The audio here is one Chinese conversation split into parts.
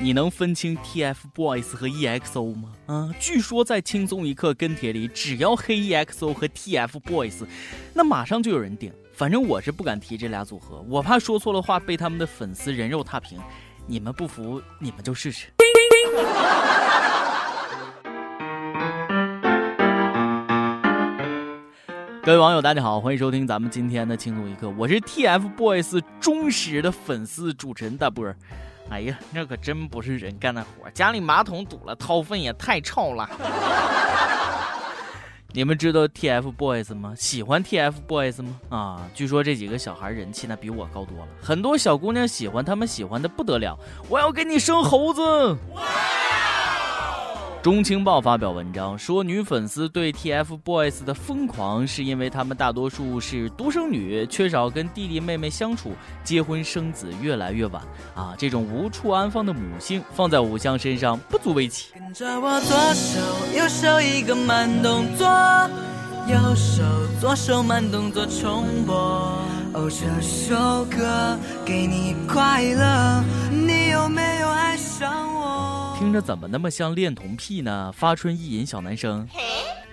你能分清 TFBOYS 和 EXO 吗？啊，据说在轻松一刻跟帖里，只要黑 EXO 和 TFBOYS，那马上就有人顶。反正我是不敢提这俩组合，我怕说错了话被他们的粉丝人肉踏平。你们不服，你们就试试。各位网友，大家好，欢迎收听咱们今天的轻松一刻，我是 TFBOYS 忠实的粉丝主持人大波儿。哎呀，那可真不是人干的活，家里马桶堵了，掏粪也太臭了。你们知道 TFBOYS 吗？喜欢 TFBOYS 吗？啊，据说这几个小孩人气那比我高多了，很多小姑娘喜欢他们，喜欢的不得了。我要给你生猴子。中青报发表文章说，女粉丝对 TFBOYS 的疯狂是因为他们大多数是独生女，缺少跟弟弟妹妹相处，结婚生子越来越晚啊！这种无处安放的母性放在偶像身上不足为奇。跟着我左手右手一个慢动作，右手左手慢动作重播。哦，这首歌给你快乐，你有没有爱？听着怎么那么像恋童癖呢？发春意淫小男生。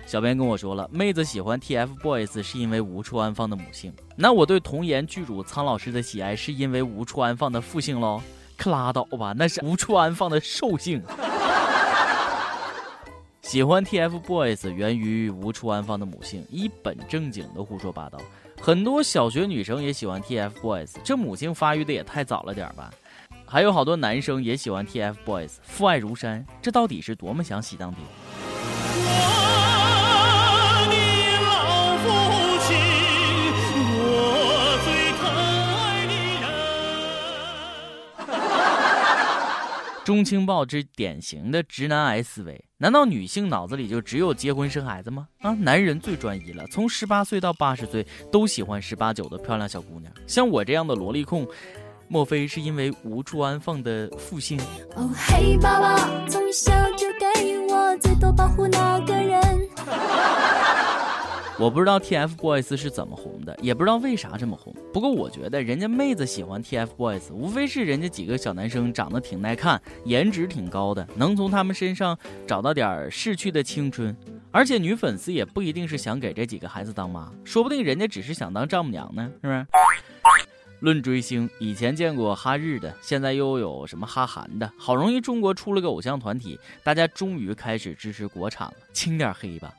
小编跟我说了，妹子喜欢 TFBOYS 是因为无处安放的母性。那我对童颜巨乳苍老师的喜爱是因为无处安放的父性喽？可拉倒吧，那是无处安放的兽性。喜欢 TFBOYS 源于无处安放的母性，一本正经的胡说八道。很多小学女生也喜欢 TFBOYS，这母性发育的也太早了点吧？还有好多男生也喜欢 TFBOYS，父爱如山，这到底是多么想喜当爹？中青报之典型的直男癌思维，难道女性脑子里就只有结婚生孩子吗？啊，男人最专一了，从十八岁到八十岁都喜欢十八九的漂亮小姑娘，像我这样的萝莉控。莫非是因为无处安放的负性？哦，嘿，爸爸，从小就给我最多保护那个人。我不知道 TFBOYS 是怎么红的，也不知道为啥这么红。不过我觉得人家妹子喜欢 TFBOYS，无非是人家几个小男生长得挺耐看，颜值挺高的，能从他们身上找到点逝去的青春。而且女粉丝也不一定是想给这几个孩子当妈，说不定人家只是想当丈母娘呢，是不是？论追星，以前见过哈日的，现在又有什么哈韩的？好容易中国出了个偶像团体，大家终于开始支持国产了，轻点黑吧。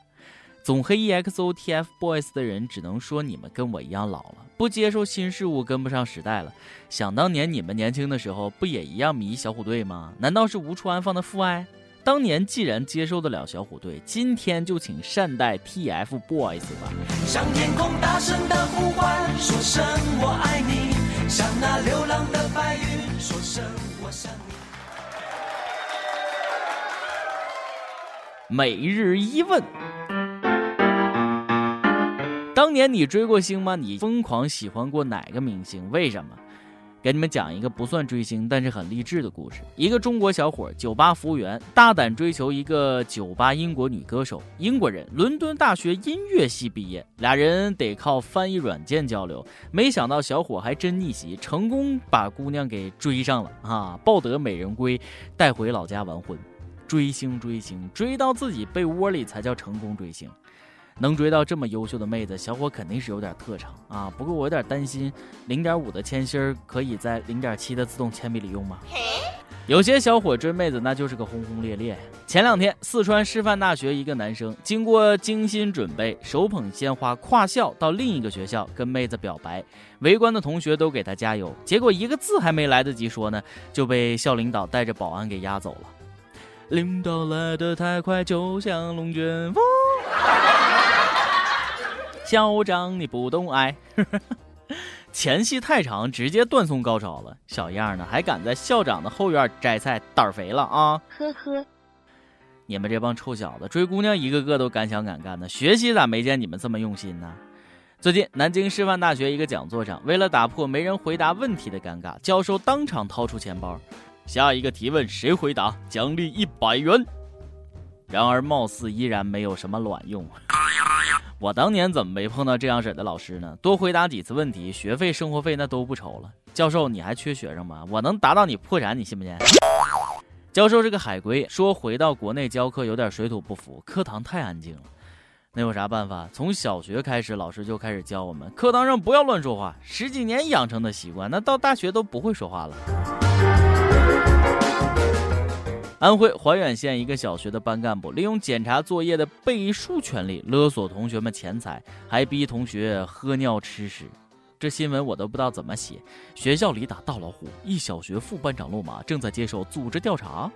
总黑 EXO、TFBOYS 的人，只能说你们跟我一样老了，不接受新事物，跟不上时代了。想当年你们年轻的时候，不也一样迷小虎队吗？难道是无处安放的父爱？当年既然接受得了小虎队，今天就请善待 TFBOYS 吧。向天空大声的呼唤，说声我爱你。向那流浪的白云，说声我想你。每日一问：当年你追过星吗？你疯狂喜欢过哪个明星？为什么？给你们讲一个不算追星，但是很励志的故事。一个中国小伙，酒吧服务员，大胆追求一个酒吧英国女歌手，英国人，伦敦大学音乐系毕业，俩人得靠翻译软件交流。没想到小伙还真逆袭，成功把姑娘给追上了啊！抱得美人归，带回老家完婚。追星追星追到自己被窝里才叫成功追星。能追到这么优秀的妹子，小伙肯定是有点特长啊。不过我有点担心，零点五的铅芯可以在零点七的自动铅笔里用吗？有些小伙追妹子那就是个轰轰烈烈。前两天，四川师范大学一个男生经过精心准备，手捧鲜花跨校到另一个学校跟妹子表白，围观的同学都给他加油，结果一个字还没来得及说呢，就被校领导带着保安给押走了。领导来得太快，就像龙卷风。校长，你不懂爱，前戏太长，直接断送高潮了。小样呢，还敢在校长的后院摘菜，胆儿肥了啊！呵呵，你们这帮臭小子追姑娘，一个个都敢想敢干的，学习咋没见你们这么用心呢？最近，南京师范大学一个讲座上，为了打破没人回答问题的尴尬，教授当场掏出钱包，下一个提问谁回答，奖励一百元。然而，貌似依然没有什么卵用。我当年怎么没碰到这样式的老师呢？多回答几次问题，学费、生活费那都不愁了。教授，你还缺学生吗？我能达到你破产，你信不信？教授是个海归，说回到国内教课有点水土不服，课堂太安静了。那有啥办法？从小学开始，老师就开始教我们，课堂上不要乱说话。十几年养成的习惯，那到大学都不会说话了。安徽怀远县一个小学的班干部利用检查作业的背书权利勒索同学们钱财，还逼同学喝尿吃屎。这新闻我都不知道怎么写。学校里打大老虎，一小学副班长落马，正在接受组织调查。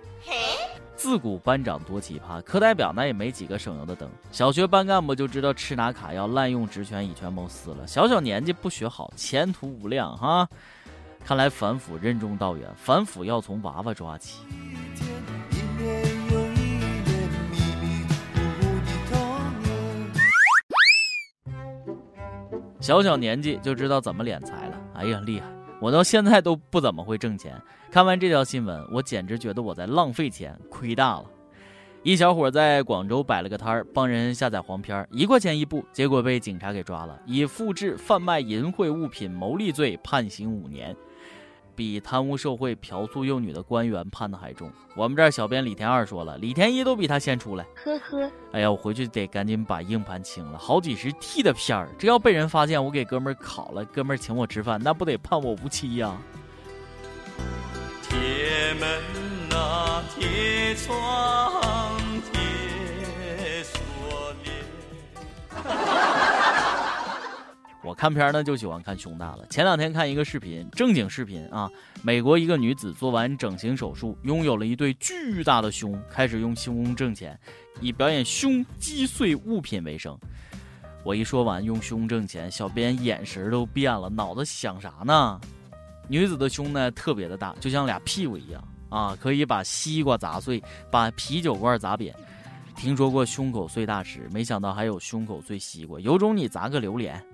自古班长多奇葩，课代表那也没几个省油的灯。小学班干部就知道吃拿卡要滥用职权以权谋私了。小小年纪不学好，前途无量哈！看来反腐任重道远，反腐要从娃娃抓起。小小年纪就知道怎么敛财了，哎呀，厉害！我到现在都不怎么会挣钱。看完这条新闻，我简直觉得我在浪费钱，亏大了。一小伙在广州摆了个摊儿，帮人下载黄片，一块钱一部，结果被警察给抓了，以复制、贩卖淫秽物品牟利罪判刑五年。比贪污受贿、嫖宿幼女的官员判的还重。我们这儿小编李天二说了，李天一都比他先出来。呵呵，哎呀，我回去得赶紧把硬盘清了，好几十 T 的片儿，这要被人发现，我给哥们儿烤了，哥们儿请我吃饭，那不得判我无期呀？铁门啊，铁窗，看片呢就喜欢看胸大了。前两天看一个视频，正经视频啊，美国一个女子做完整形手术，拥有了一对巨大的胸，开始用胸挣钱，以表演胸击碎物品为生。我一说完用胸挣钱，小编眼神都变了，脑子想啥呢？女子的胸呢特别的大，就像俩屁股一样啊，可以把西瓜砸碎，把啤酒罐砸扁。听说过胸口碎大石，没想到还有胸口碎西瓜，有种你砸个榴莲。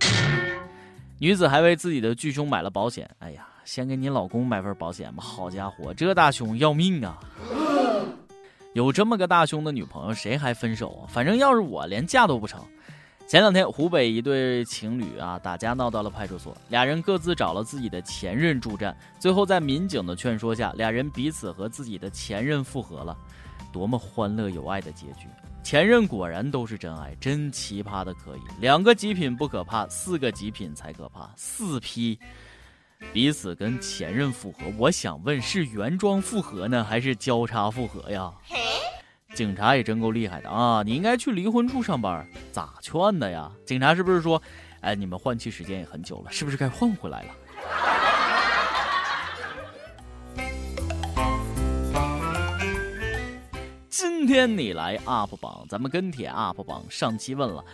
女子还为自己的巨胸买了保险。哎呀，先给你老公买份保险吧。好家伙，这大胸要命啊！有这么个大胸的女朋友，谁还分手啊？反正要是我，连嫁都不成。前两天，湖北一对情侣啊打架闹到了派出所，俩人各自找了自己的前任助战，最后在民警的劝说下，俩人彼此和自己的前任复合了。多么欢乐有爱的结局！前任果然都是真爱，真奇葩的可以。两个极品不可怕，四个极品才可怕。四批彼此跟前任复合，我想问是原装复合呢，还是交叉复合呀？警察也真够厉害的啊！你应该去离婚处上班，咋劝的呀？警察是不是说，哎，你们换妻时间也很久了，是不是该换回来了？天你来 UP 榜，咱们跟帖 UP 榜上期问了，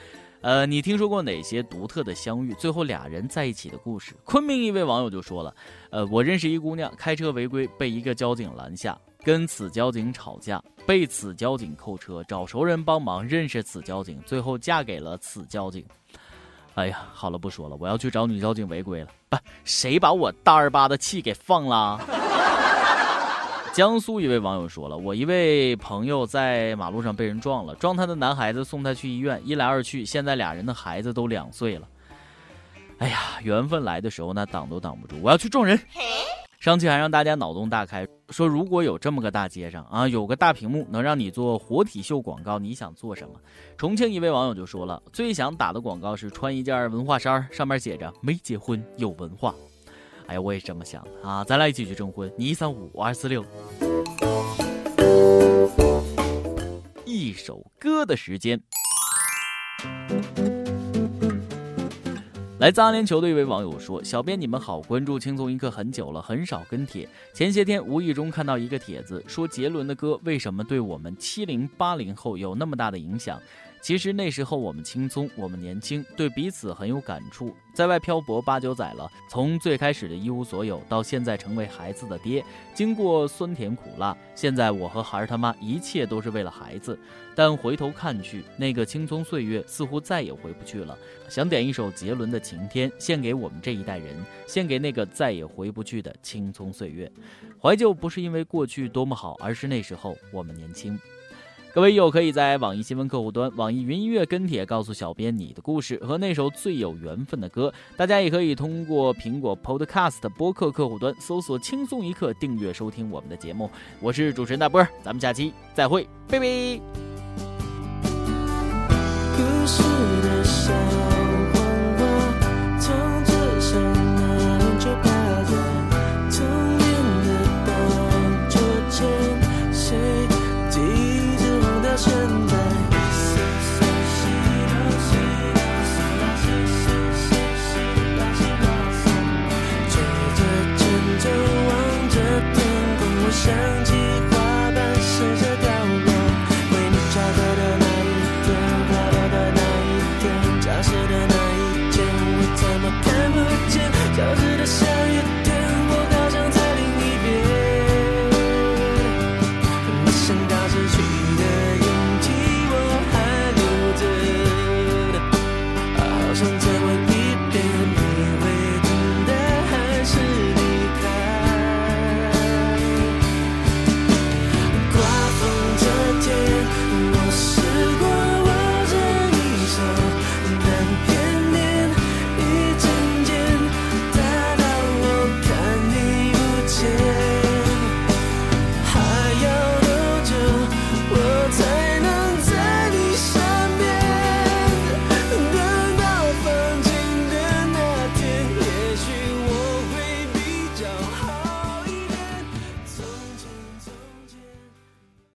呃，你听说过哪些独特的相遇，最后俩人在一起的故事？昆明一位网友就说了，呃，我认识一姑娘，开车违规被一个交警拦下，跟此交警吵架，被此交警扣车，找熟人帮忙认识此交警，最后嫁给了此交警。哎呀，好了，不说了，我要去找女交警违规了。不，谁把我大二八的气给放了？江苏一位网友说了：“我一位朋友在马路上被人撞了，撞他的男孩子送他去医院，一来二去，现在俩人的孩子都两岁了。哎呀，缘分来的时候那挡都挡不住。我要去撞人。上期还让大家脑洞大开，说如果有这么个大街上啊，有个大屏幕能让你做活体秀广告，你想做什么？重庆一位网友就说了，最想打的广告是穿一件文化衫，上面写着没结婚有文化。”哎，我也这么想的啊！咱俩一起去征婚，你一三五，我二四六。一首歌的时间。来自阿联酋的一位网友说：“小编你们好，关注轻松一刻很久了，很少跟帖。前些天无意中看到一个帖子，说杰伦的歌为什么对我们七零八零后有那么大的影响？”其实那时候我们轻松，我们年轻，对彼此很有感触。在外漂泊八九载了，从最开始的一无所有，到现在成为孩子的爹，经过酸甜苦辣，现在我和孩儿他妈一切都是为了孩子。但回头看去，那个青葱岁月似乎再也回不去了。想点一首杰伦的《晴天》，献给我们这一代人，献给那个再也回不去的青葱岁月。怀旧不是因为过去多么好，而是那时候我们年轻。各位友可以在网易新闻客户端、网易云音乐跟帖告诉小编你的故事和那首最有缘分的歌。大家也可以通过苹果 Podcast 播客客户端搜索“轻松一刻”订阅收听我们的节目。我是主持人大波，咱们下期再会，拜拜。故事的就望着天空我想起